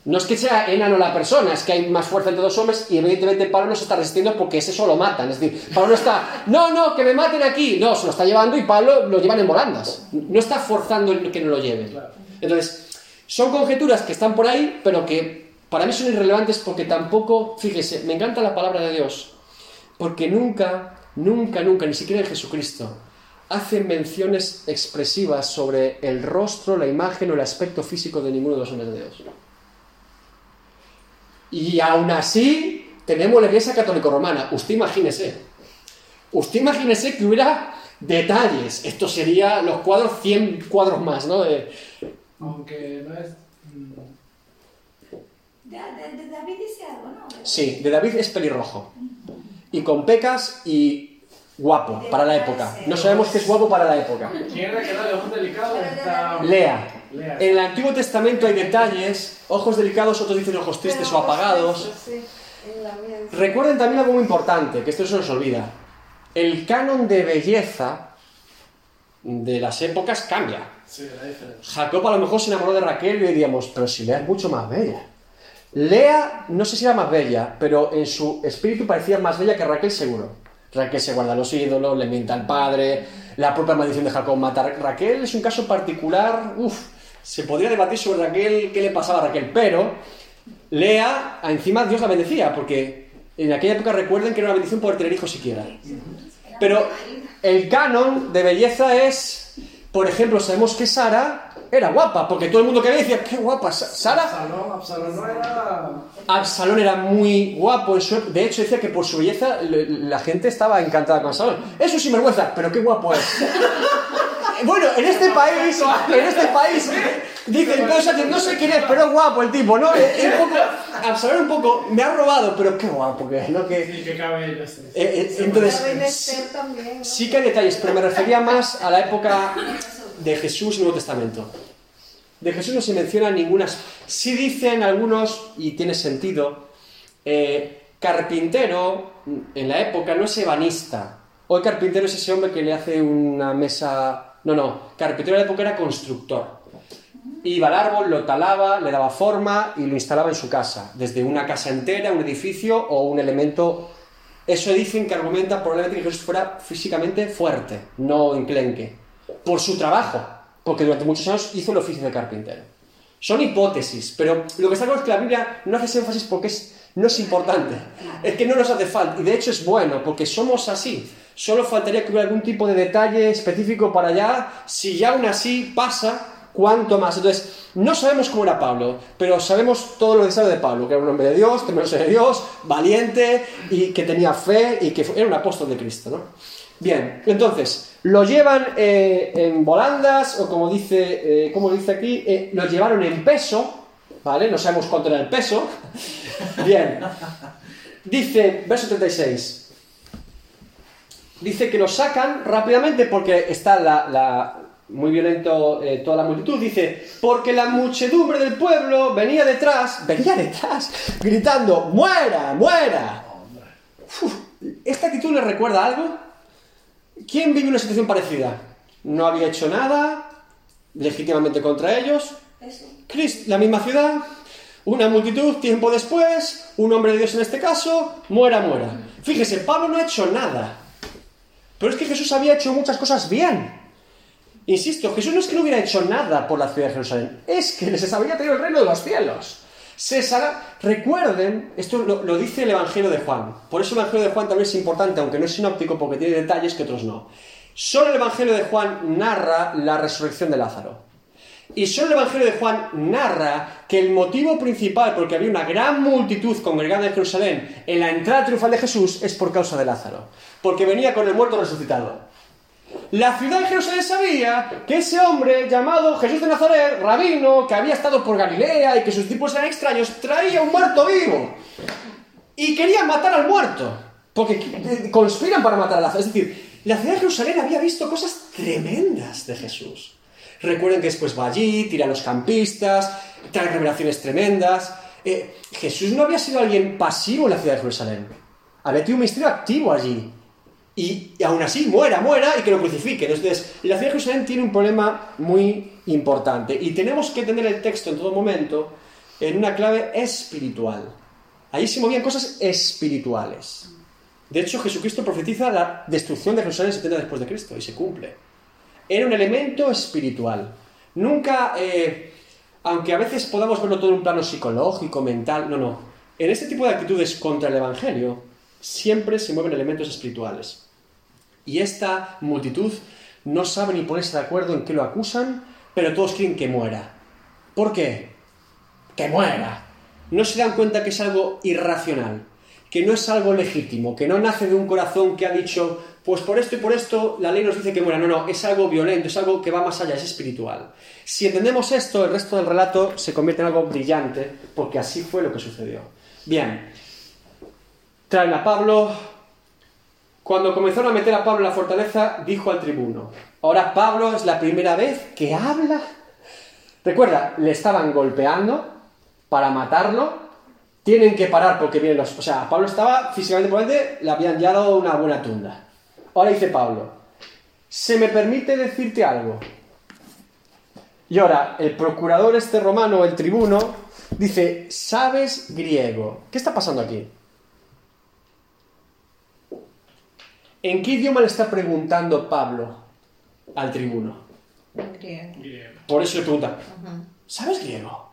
No es que sea enano la persona, es que hay más fuerza entre dos hombres y evidentemente Pablo no se está resistiendo porque ese solo matan. Es decir, Pablo no está, no, no, que me maten aquí. No, se lo está llevando y Pablo lo llevan en volandas. No está forzando que no lo lleven. Entonces, son conjeturas que están por ahí, pero que Para mí son irrelevantes porque tampoco, fíjese, me encanta la palabra de Dios, porque nunca, nunca, nunca, ni siquiera en Jesucristo, hacen menciones expresivas sobre el rostro, la imagen o el aspecto físico de ninguno de los hombres de Dios. Y aún así, tenemos la Iglesia Católica Romana. Usted imagínese. Usted imagínese que hubiera detalles. Esto sería los cuadros, 100 cuadros más, ¿no? De- Aunque no es. mm, De, de- de David dice algo, ¿no? sí, de David es pelirrojo. Y con pecas y guapo para la época. No sabemos qué es guapo para la época. Lea. En el Antiguo Testamento hay detalles, ojos delicados, otros dicen ojos tristes o apagados. Recuerden también algo muy importante, que esto se nos olvida. El canon de belleza de las épocas cambia. Jacob a lo mejor se enamoró de Raquel y diríamos, pero si Lea es mucho más bella. Lea, no sé si era más bella, pero en su espíritu parecía más bella que Raquel seguro. Raquel se guarda los ídolos, le mienta al padre, la propia maldición de Jacob mata a Ra- Raquel es un caso particular, uff, se podría debatir sobre Raquel, qué le pasaba a Raquel, pero Lea, encima Dios la bendecía, porque en aquella época recuerden que era una bendición poder tener hijos siquiera. Pero el canon de belleza es, por ejemplo, sabemos que Sara era guapa, porque todo el mundo que veía decía, qué guapa, Sa- Sara. Absalón, Absalón no era. Absalón era muy guapo, en su- de hecho decía que por su belleza le- la gente estaba encantada con Absalón. Es un sinvergüenza, pero qué guapo es. Bueno, en este país, en este país, dicen cosas que no sé quién es, pero es guapo el tipo, ¿no? Es un poco, Absalón un poco, me ha robado, pero qué guapo que es, ¿no? Que, Sí, qué cabello. Sí. eh, eh, entonces. Sí que hay detalles, pero me refería más a la época de Jesús Nuevo Testamento. De Jesús no se menciona ninguna. Sí dicen algunos, y tiene sentido, eh, carpintero en la época no es ebanista. Hoy carpintero es ese hombre que le hace una mesa... No, no, carpintero en la época era constructor. Iba al árbol, lo talaba, le daba forma y lo instalaba en su casa, desde una casa entera, un edificio o un elemento eso dicen que argumenta probablemente que Jesús fuera físicamente fuerte, no enclenque, por su trabajo, porque durante muchos años hizo el oficio de carpintero. Son hipótesis, pero lo que está claro es que la Biblia no hace ese énfasis porque es, no es importante, es que no nos hace falta, y de hecho es bueno, porque somos así. Solo faltaría que hubiera algún tipo de detalle específico para allá, si ya aún así pasa, cuánto más. Entonces, no sabemos cómo era Pablo, pero sabemos todo lo necesario de Pablo, que era un hombre de Dios, temeroso de Dios, valiente y que tenía fe y que fue- era un apóstol de Cristo, ¿no? Bien, entonces, lo llevan eh, en volandas, o como dice, eh, como dice aquí, eh, lo llevaron en peso, ¿vale? No sabemos cuánto era el peso. Bien. Dice, verso 36. Dice que lo sacan rápidamente porque está la, la- muy violento eh, toda la multitud. Dice, porque la muchedumbre del pueblo venía detrás, venía detrás, gritando, muera, muera. Uf, ¿Esta actitud le recuerda algo? ¿Quién vive una situación parecida? No había hecho nada legítimamente contra ellos. Eso. Crist- la misma ciudad, una multitud, tiempo después, un hombre de Dios en este caso, muera, muera. Fíjese, Pablo no ha hecho nada. Pero es que Jesús había hecho muchas cosas bien. Insisto, Jesús no es que no hubiera hecho nada por la ciudad de Jerusalén, es que les había traído el reino de los cielos. César, recuerden, esto lo, dice el Evangelio de Juan. Por eso el Evangelio de Juan también es importante, aunque no es sinóptico porque tiene detalles que otros no. Solo el Evangelio de Juan narra la resurrección de Lázaro. Y solo el Evangelio de Juan narra que el motivo principal por el que había una gran multitud congregada en Jerusalén en la entrada triunfal de Jesús es por causa de Lázaro, porque venía con el muerto resucitado. La ciudad de Jerusalén sabía que ese hombre llamado Jesús de Nazaret, rabino, que había estado por Galilea y que sus discípulos eran extraños, traía un muerto vivo. Y querían matar al muerto, porque conspiran para matar a Lázaro. Es decir, la ciudad de Jerusalén había visto cosas tremendas de Jesús. Recuerden que después va allí, tira a los campistas, trae revelaciones tremendas. Eh, Jesús no había sido alguien pasivo en la ciudad de Jerusalén. Había tenido un ministerio activo allí. Y, y aún así muera, muera y que lo crucifiquen. Entonces, la ciudad de Jerusalén tiene un problema muy importante. Y tenemos que tener el texto en todo momento en una clave espiritual. Ahí se movían cosas espirituales. De hecho, Jesucristo profetiza la destrucción de Jerusalén 70 después de Cristo y se cumple. Era un elemento espiritual. Nunca, eh, aunque a veces podamos verlo todo en un plano psicológico, mental, no, no. En este tipo de actitudes contra el Evangelio siempre se mueven elementos espirituales. Y esta multitud no sabe ni ponerse de acuerdo en qué lo acusan, pero todos quieren que muera. ¿Por qué? Que muera. No se dan cuenta que es algo irracional, que no es algo legítimo, que no nace de un corazón que ha dicho, pues por esto y por esto la ley nos dice que muera. No, no, es algo violento, es algo que va más allá, es espiritual. Si entendemos esto, el resto del relato se convierte en algo brillante, porque así fue lo que sucedió. Bien, traen a Pablo. Cuando comenzaron a meter a Pablo en la fortaleza, dijo al tribuno, ahora Pablo es la primera vez que habla. Recuerda, le estaban golpeando para matarlo, tienen que parar porque vienen los... O sea, Pablo estaba físicamente por delante, le habían ya dado una buena tunda. Ahora dice Pablo, ¿se me permite decirte algo? Y ahora, el procurador este romano, el tribuno, dice, ¿sabes griego? ¿Qué está pasando aquí? ¿En qué idioma le está preguntando Pablo al tribuno? Griego. Por eso le pregunta, ¿sabes griego?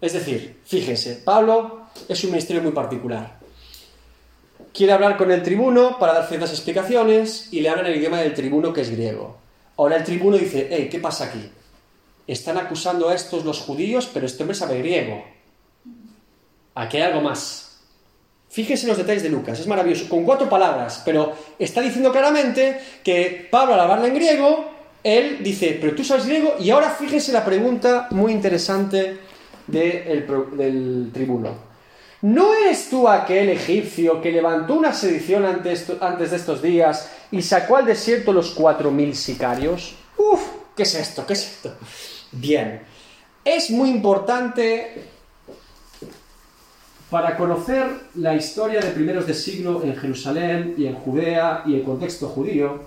Es decir, fíjense, Pablo es un ministerio muy particular. Quiere hablar con el tribuno para dar ciertas explicaciones y le habla en el idioma del tribuno que es griego. Ahora el tribuno dice, hey, ¿qué pasa aquí? Están acusando a estos los judíos, pero este hombre sabe griego. Aquí hay algo más. Fíjense en los detalles de Lucas, es maravilloso, con cuatro palabras, pero está diciendo claramente que Pablo al hablarle en griego, él dice, pero tú sabes griego, y ahora fíjense la pregunta muy interesante del tribuno. ¿No eres tú aquel egipcio que levantó una sedición antes, antes de estos días y sacó al desierto los cuatro mil sicarios? Uf, ¿qué es esto? ¿Qué es esto? Bien, es muy importante para conocer la historia de primeros de siglo en Jerusalén y en Judea y el contexto judío.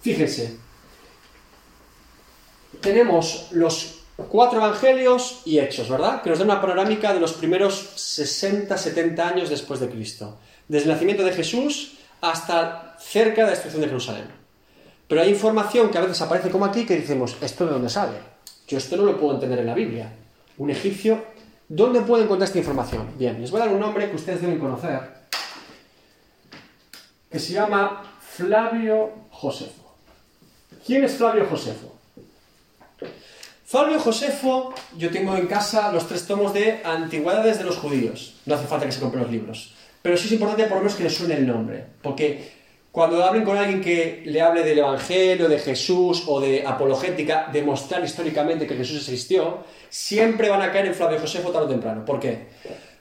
Fíjense, tenemos los cuatro evangelios y hechos, ¿verdad? Que nos dan una panorámica de los primeros 60-70 años después de Cristo. Desde el nacimiento de Jesús hasta cerca de la destrucción de Jerusalén. Pero hay información que a veces aparece como aquí que decimos, ¿esto de dónde sale? Yo esto no lo puedo entender en la Biblia. Un egipcio, ¿dónde puedo encontrar esta información? Bien, les voy a dar un nombre que ustedes deben conocer, que se llama Flavio Josefo. ¿Quién es Flavio Josefo? Flavio Josefo, yo tengo en casa los tres tomos de Antigüedades de los Judíos. No hace falta que se compren los libros. Pero sí es importante por lo menos que les suene el nombre. Porque cuando hablen con alguien que le hable del Evangelio, de Jesús o de apologética, demostrar históricamente que Jesús existió, siempre van a caer en Flavio Josefo tarde o temprano. ¿Por qué?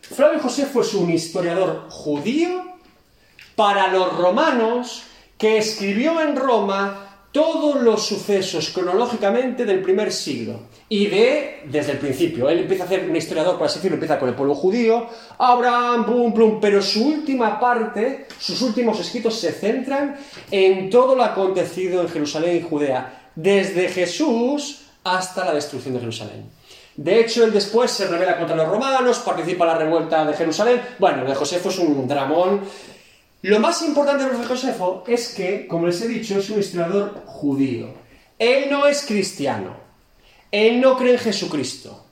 Flavio Josefo es un historiador judío para los romanos que escribió en Roma todos los sucesos cronológicamente del primer siglo y de desde el principio. Él empieza a hacer un historiador, por decirlo, empieza con el pueblo judío, Abraham, plum, plum, pero su última parte, sus últimos escritos se centran en todo lo acontecido en Jerusalén y Judea, desde Jesús hasta la destrucción de Jerusalén. De hecho, él después se revela contra los romanos, participa en la revuelta de Jerusalén. Bueno, de Josefo es un dramón. Lo más importante de Josefo es que, como les he dicho, es un historiador judío. Él no es cristiano. Él no cree en Jesucristo.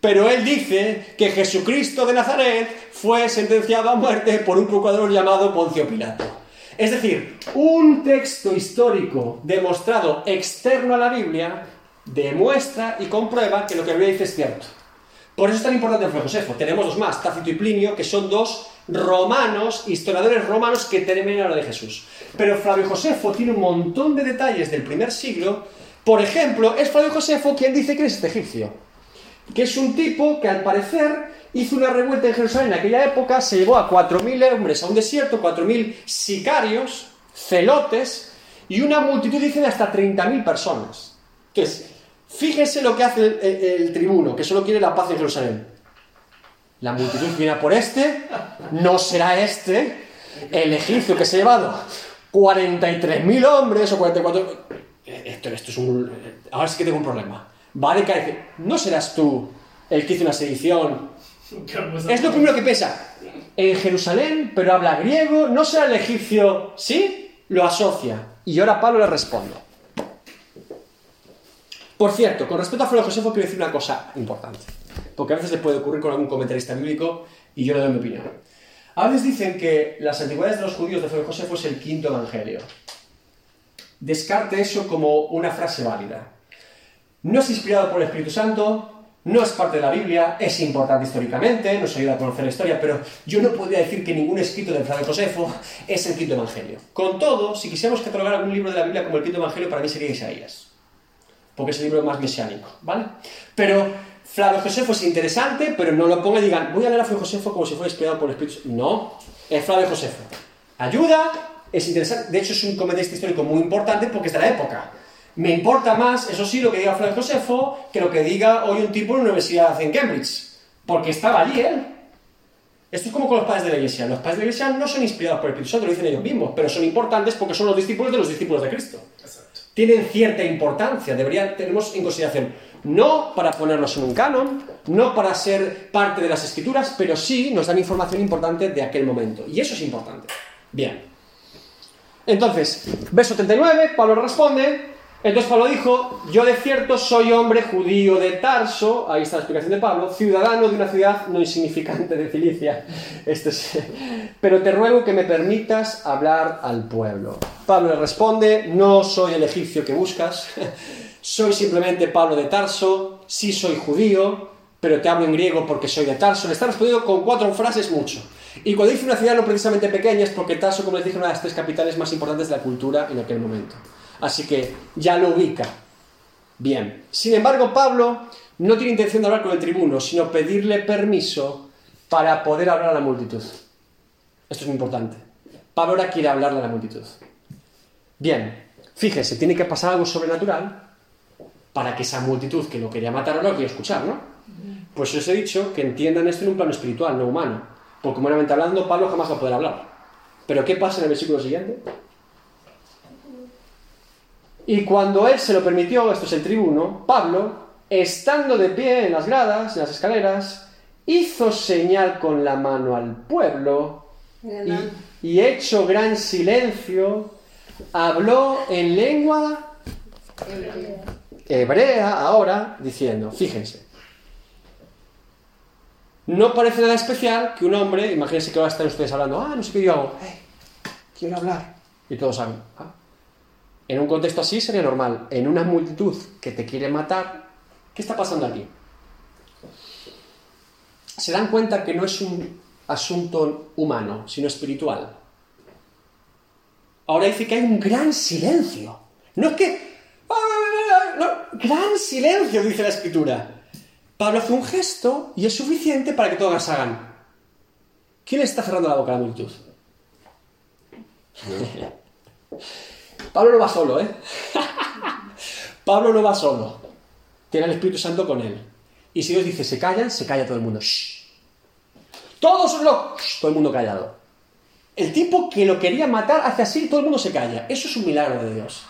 Pero él dice que Jesucristo de Nazaret fue sentenciado a muerte por un procurador llamado Poncio Pilato. Es decir, un texto histórico demostrado externo a la Biblia demuestra y comprueba que lo que la Biblia dice es cierto. Por eso es tan importante Fray Josefo. Tenemos dos más, Tácito y Plinio, que son dos romanos, historiadores romanos que terminan la de Jesús. Pero Flavio Josefo tiene un montón de detalles del primer siglo. Por ejemplo, es Flavio Josefo quien dice que es este egipcio. Que es un tipo que al parecer hizo una revuelta en Jerusalén en aquella época, se llevó a 4.000 hombres a un desierto, 4.000 sicarios, celotes, y una multitud, de hasta 30.000 personas. Que es, fíjese lo que hace el tribuno, que solo quiere la paz en Jerusalén. La multitud viene a por este, no será este, el egipcio que se ha llevado 43.000 hombres o 44... Eh, Esto, esto es un... Ahora sí que tengo un problema. Va de cara y dice, no serás tú el que hizo una sedición. Es lo primero que piensa. En Jerusalén, pero habla griego, no será el egipcio, ¿sí? Lo asocia. Y ahora Pablo le responde. Por cierto, con respecto a Flavio Josefo quiero decir una cosa importante, porque a veces le puede ocurrir con algún comentarista bíblico y yo le doy mi opinión. A veces dicen que las antigüedades de los judíos de Flavio Josefo es el quinto evangelio. Descarte eso como una frase válida. No es inspirado por el Espíritu Santo, no es parte de la Biblia, es importante históricamente, nos ayuda a conocer la historia, pero yo no podría decir que ningún escrito de Flavio Josefo es el quinto evangelio. Con todo, si quisiéramos catalogar algún libro de la Biblia como el quinto evangelio, para mí sería Isaías, porque es el libro más mesiánico, ¿vale? Pero Flavio Josefo es interesante, pero no lo pongan y digan, voy a leer a Flavio Josefo como si fuera inspirado por el Espíritu. No, es Flavio Josefo. Ayuda, es interesante, de hecho es un comentarista histórico muy importante porque es de la época. Me importa más, eso sí, lo que diga Flavio Josefo que lo que diga hoy un tipo en una universidad en Cambridge, porque estaba allí él. Esto es como con los padres de la iglesia. Los padres de la iglesia no son inspirados por el Espíritu Santo, lo dicen ellos mismos, pero son importantes porque son los discípulos de los discípulos de Cristo. Exacto. Tienen cierta importancia, deberían, tenemos en consideración, no para ponerlos en un canon, no para ser parte de las escrituras, pero sí nos dan información importante de aquel momento. Y eso es importante. Bien. Entonces, verso 39, Pablo responde, entonces Pablo dijo, yo de cierto soy hombre judío de Tarso, ahí está la explicación de Pablo, ciudadano de una ciudad no insignificante de Cilicia, Este es- pero te ruego que me permitas hablar al pueblo. Pablo le responde, no soy el egipcio que buscas, soy simplemente Pablo de Tarso, sí soy judío, pero te hablo en griego porque soy de Tarso. Le está respondiendo con cuatro frases mucho. Y cuando dice una ciudad no precisamente pequeña es porque Tarso, como les dije, es una de las tres capitales más importantes de la cultura en aquel momento. Así que ya lo ubica. Bien. Sin embargo, Pablo no tiene intención de hablar con el tribuno, sino pedirle permiso para poder hablar a la multitud. Esto es muy importante. Pablo ahora quiere hablarle a la multitud. Bien, fíjese, tiene que pasar algo sobrenatural para que esa multitud que lo quería matar ahora lo quiera escuchar, ¿no? Pues os he dicho que entiendan esto en un plano espiritual, no humano. Porque humanamente hablando, Pablo jamás va a poder hablar. Pero ¿qué pasa en el versículo siguiente? Y cuando él se lo permitió, esto es el tribuno, Pablo, estando de pie en las gradas, en las escaleras, hizo señal con la mano al pueblo y, y hecho gran silencio, habló en lengua hebrea ahora, diciendo, fíjense, no parece nada especial que un hombre, imagínense que ahora están ustedes hablando, ah, no sé qué yo hago, "Hey, quiero hablar, y todos saben, "Ah". en un contexto así sería normal, en una multitud que te quiere matar, ¿qué está pasando aquí? Se dan cuenta que no es un asunto humano, sino espiritual. Ahora dice que hay un gran silencio. No es que... Gran silencio, dice la escritura. Pablo hace un gesto y es suficiente para que todos hagan. ¿Quién le está cerrando la boca a la multitud? Pablo no va solo, ¿eh? Pablo no va solo. Tiene el Espíritu Santo con él. Y si Dios dice se callan, se calla todo el mundo. Shh. Todos los... Todo el mundo callado. El tipo que lo quería matar hace así y todo el mundo se calla. Eso es un milagro de Dios.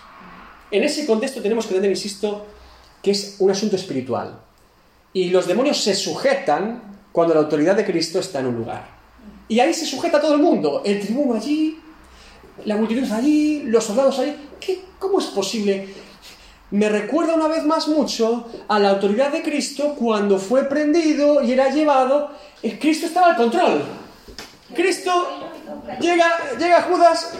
En ese contexto tenemos que entender, insisto, que es un asunto espiritual. Y los demonios se sujetan cuando la autoridad de Cristo está en un lugar. Y ahí se sujeta todo el mundo. El tribuno allí, la multitud allí, los soldados allí. ¿Qué, ¿Cómo es posible? Me recuerda una vez más mucho a la autoridad de Cristo cuando fue prendido y era llevado. Cristo estaba al control. Cristo llega, llega Judas,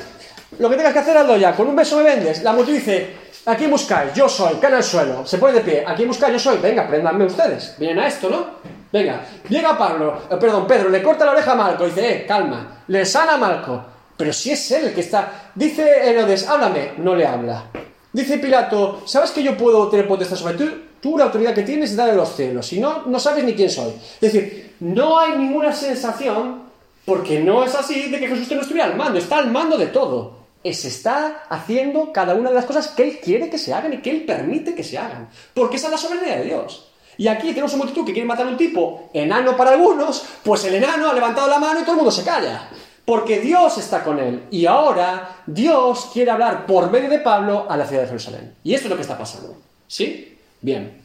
lo que tengas que hacer hazlo ya, con un beso me vendes. La multitud dice, ¿a quién buscáis? Yo soy, cae al suelo, se pone de pie, ¿a quién buscáis? Yo soy, venga, préndanme ustedes. Vienen a esto, ¿no? Venga, llega Pablo, eh, perdón, Pedro, le corta la oreja a Marco, dice, eh, calma, le sana a Marco. Pero si es él el que está. Dice Herodes, háblame, no le habla. Dice Pilato, ¿sabes que yo puedo tener potestad sobre ti? Tú la autoridad que tienes es los cielos. Si no, no sabes ni quién soy. Es decir, no hay ninguna sensación, porque no es así, de que Jesús no estuviera al mando. Está al mando de todo. Se está haciendo cada una de las cosas que Él quiere que se hagan y que Él permite que se hagan. Porque esa es la soberanía de Dios. Y aquí tenemos una multitud que quiere matar a un tipo, enano para algunos, pues el enano ha levantado la mano y todo el mundo se calla. Porque Dios está con él. Y ahora Dios quiere hablar por medio de Pablo a la ciudad de Jerusalén. Y esto es lo que está pasando. ¿Sí? Bien.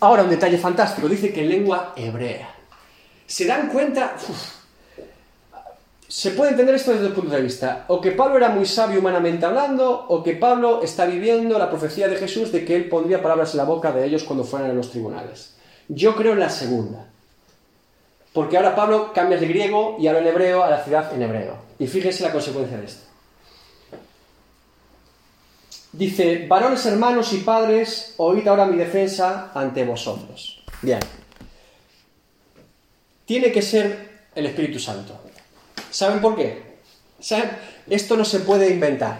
Ahora un detalle fantástico. Dice que en lengua hebrea. ¿Se dan cuenta? Uf. Se puede entender esto desde dos puntos de vista. O que Pablo era muy sabio humanamente hablando, o que Pablo está viviendo la profecía de Jesús de que él pondría palabras en la boca de ellos cuando fueran a los tribunales. Yo creo en la segunda. Porque ahora Pablo cambia de griego y habla en hebreo a la ciudad en hebreo. Y fíjense la consecuencia de esto. Dice, varones hermanos y padres, oíd ahora mi defensa ante vosotros. Bien. Tiene que ser el Espíritu Santo. ¿Saben por qué? ¿Saben? Esto no se puede inventar.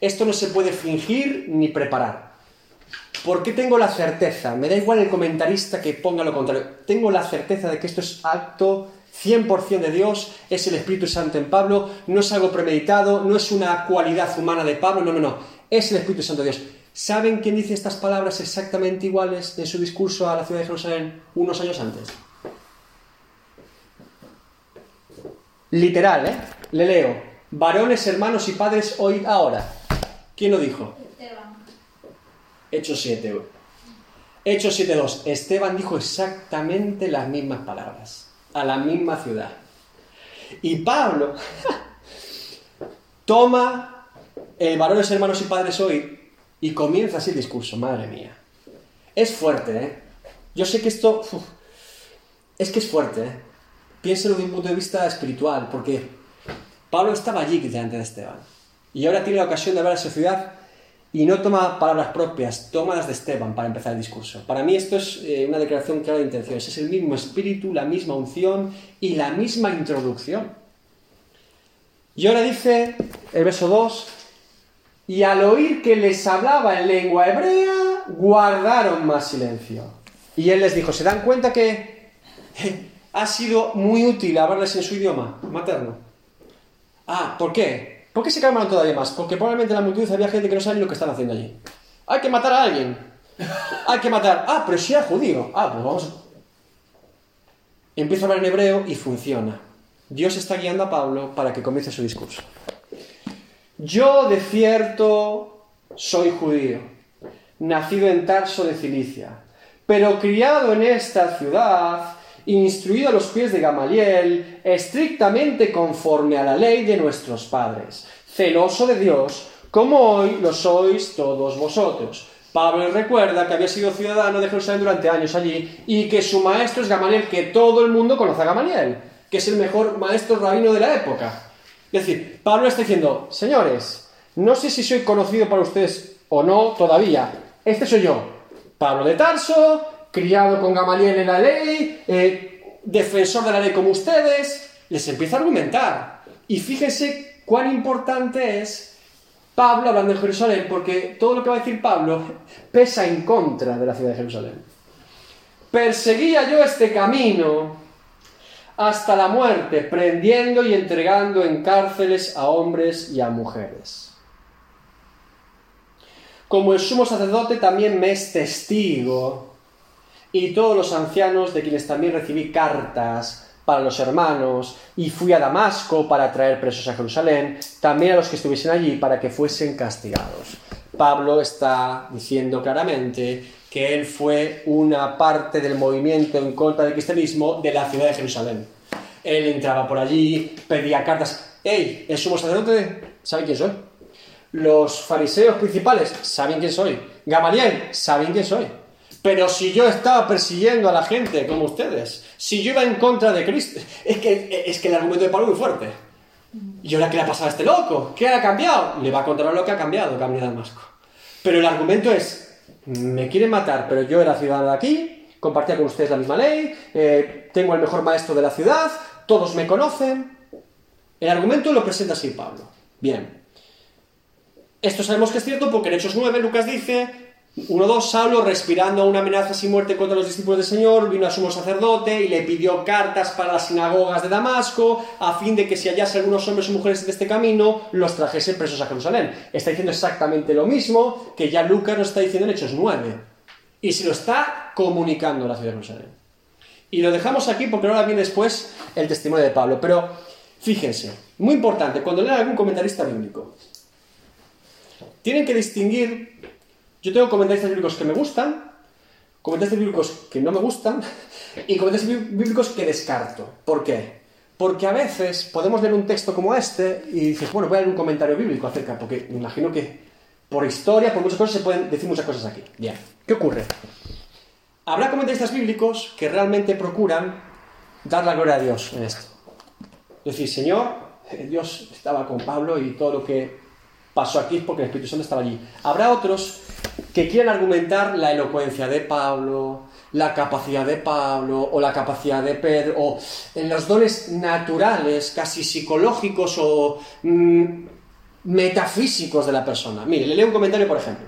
Esto no se puede fingir ni preparar. ¿Por qué tengo la certeza? Me da igual el comentarista que ponga lo contrario. Tengo la certeza de que esto es acto 100% de Dios, es el Espíritu Santo en Pablo, no es algo premeditado, no es una cualidad humana de Pablo, no, no, no, es el Espíritu Santo de Dios. ¿Saben quién dice estas palabras exactamente iguales de su discurso a la ciudad de Jerusalén unos años antes? Literal, ¿eh? Le leo. Varones, hermanos y padres, oíd ahora. ¿Quién lo dijo? Esteban. Hechos 7. Hechos 7.2. Esteban dijo exactamente las mismas palabras. A la misma ciudad. Y Pablo toma eh, varones, hermanos y padres hoy y comienza así el discurso. Madre mía. Es fuerte, ¿eh? Yo sé que esto... uf, es que es fuerte, ¿eh? Piénselo desde un punto de vista espiritual, porque Pablo estaba allí delante de Esteban. Y ahora tiene la ocasión de hablar a su ciudad y no toma palabras propias, toma las de Esteban para empezar el discurso. Para mí esto es eh, una declaración clara de intenciones. Es el mismo espíritu, la misma unción y la misma introducción. Y ahora dice el verso 2, y al oír que les hablaba en lengua hebrea, guardaron más silencio. Y él les dijo, ¿se dan cuenta que ha sido muy útil hablarles en su idioma materno? Ah, ¿por qué? ¿Por qué se calmaron todavía más? Porque probablemente en la multitud había gente que no sabe lo que están haciendo allí. Hay que matar a alguien. Hay que matar. Ah, pero si era judío. Ah, pues vamos. Empieza a hablar en hebreo y funciona. Dios está guiando a Pablo para que comience su discurso. Yo de cierto soy judío, nacido en Tarso de Cilicia, pero criado en esta ciudad, instruido a los pies de Gamaliel, estrictamente conforme a la ley de nuestros padres, celoso de Dios, como hoy lo sois todos vosotros. Pablo recuerda que había sido ciudadano de Jerusalén durante años allí y que su maestro es Gamaliel, que todo el mundo conoce a Gamaliel, que es el mejor maestro rabino de la época. Es decir, Pablo está diciendo, señores, no sé si soy conocido para ustedes o no todavía. Este soy yo, Pablo de Tarso, criado con Gamaliel en la ley, eh, defensor de la ley como ustedes. Les empieza a argumentar. Y fíjense cuán importante es Pablo hablando de Jerusalén, porque todo lo que va a decir Pablo pesa en contra de la ciudad de Jerusalén. Perseguía yo este camino hasta la muerte, prendiendo y entregando en cárceles a hombres y a mujeres. Como el sumo sacerdote también me es testigo, y todos los ancianos de quienes también recibí cartas para los hermanos, y fui a Damasco para traer presos a Jerusalén, también a los que estuviesen allí para que fuesen castigados. Pablo está diciendo claramente que él fue una parte del movimiento en contra del cristianismo de la ciudad de Jerusalén. Él entraba por allí, pedía cartas. ¡Ey! ¿El sumo sacerdote? ¿Saben quién soy? Los fariseos principales saben quién soy. Gamaliel, saben quién soy. Pero si yo estaba persiguiendo a la gente como ustedes, si yo iba en contra de Cristo, es que, es que el argumento de Pablo es muy fuerte. ¿Y ahora qué le ha pasado a este loco? ¿Qué ha cambiado? Le va a contar lo que ha cambiado, cambió de Damasco. Pero el argumento es, me quieren matar, pero yo era ciudadano de aquí, compartía con ustedes la misma ley, eh, tengo el mejor maestro de la ciudad, todos me conocen. El argumento lo presenta así Pablo. Bien. Esto sabemos que es cierto porque en Hechos 9 Lucas dice, 1.2, Saulo, respirando una amenaza sin muerte contra los discípulos del Señor, vino al sumo sacerdote y le pidió cartas para las sinagogas de Damasco, a fin de que si hallase algunos hombres o mujeres de este camino, los trajese presos a Jerusalén. Está diciendo exactamente lo mismo que ya Lucas nos está diciendo en Hechos 9. Y se lo está comunicando a la ciudad de Jerusalén. Y lo dejamos aquí porque ahora viene después el testimonio de Pablo. Pero fíjense, muy importante, cuando lean algún comentarista bíblico, tienen que distinguir yo tengo comentaristas bíblicos que me gustan, comentaristas bíblicos que no me gustan y comentaristas bíblicos que descarto. ¿Por qué? Porque a veces podemos leer un texto como este y dices, bueno, voy a leer un comentario bíblico acerca, porque me imagino que por historia, por muchas cosas, se pueden decir muchas cosas aquí. Bien, ¿qué ocurre? Habrá comentaristas bíblicos que realmente procuran dar la gloria a Dios en esto. Es decir, Señor, eh, Dios estaba con Pablo y todo lo que pasó aquí es porque el Espíritu Santo estaba allí. Habrá otros que quieran argumentar la elocuencia de Pablo, la capacidad de Pablo o la capacidad de Pedro o en los dones naturales, casi psicológicos o mm, metafísicos de la persona. Mire, le leo un comentario, por ejemplo.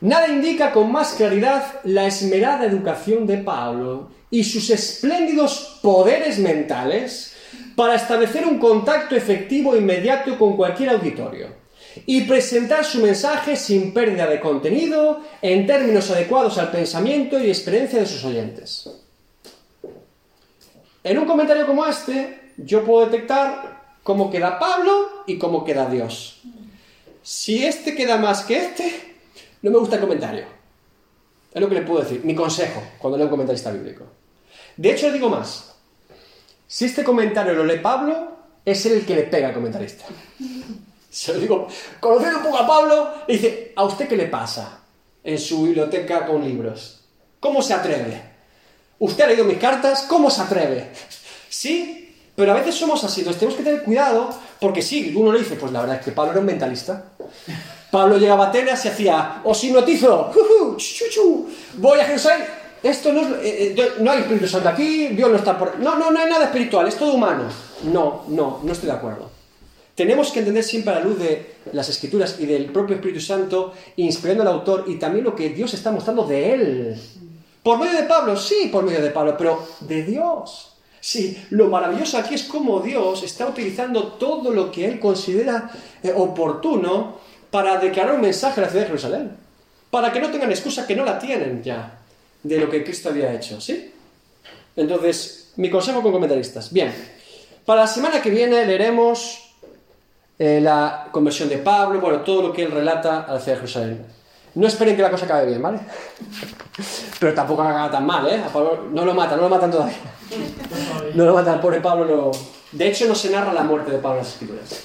Nada indica con más claridad la esmerada educación de Pablo y sus espléndidos poderes mentales para establecer un contacto efectivo e inmediato con cualquier auditorio y presentar su mensaje sin pérdida de contenido en términos adecuados al pensamiento y experiencia de sus oyentes. En un comentario como este, yo puedo detectar cómo queda Pablo y cómo queda Dios. Si este queda más que este, no me gusta el comentario. Es lo que le puedo decir, mi consejo cuando leo un comentarista bíblico. De hecho, le digo más. Si este comentario lo lee Pablo, es el que le pega al comentarista. Se lo digo, conociendo un poco a Pablo, le dice, ¿a usted qué le pasa en su biblioteca con libros? ¿Cómo se atreve? ¿Usted ha leído mis cartas? ¿Cómo se atreve? Sí, pero a veces somos así, entonces tenemos que tener cuidado, porque sí, uno le dice, pues la verdad es que Pablo era un mentalista. Pablo llegaba a Atenas y hacía, os hipnotizo, voy a Jerusalén. Esto no es, eh, eh, no hay Espíritu Santo aquí, Dios no está por... No, no, no hay nada espiritual, es todo humano. No, no, no estoy de acuerdo. Tenemos que entender siempre a la luz de las Escrituras y del propio Espíritu Santo, inspirando al autor y también lo que Dios está mostrando de él. ¿Por medio de Pablo? Sí, por medio de Pablo, pero de Dios. Sí, lo maravilloso aquí es cómo Dios está utilizando todo lo que él considera eh, oportuno para declarar un mensaje a la ciudad de Jerusalén. Para que no tengan excusa que no la tienen ya de lo que Cristo había hecho, ¿sí? Entonces, mi consejo con comentaristas. Bien, para la semana que viene leeremos eh, la conversión de Pablo, bueno, todo lo que él relata a la ciudad de Jerusalén. No esperen que la cosa acabe bien, ¿vale? Pero tampoco haga tan mal, ¿eh? A Pablo no lo matan, no lo matan todavía. No lo matan, pobre Pablo. No... De hecho, no se narra la muerte de Pablo en las escrituras.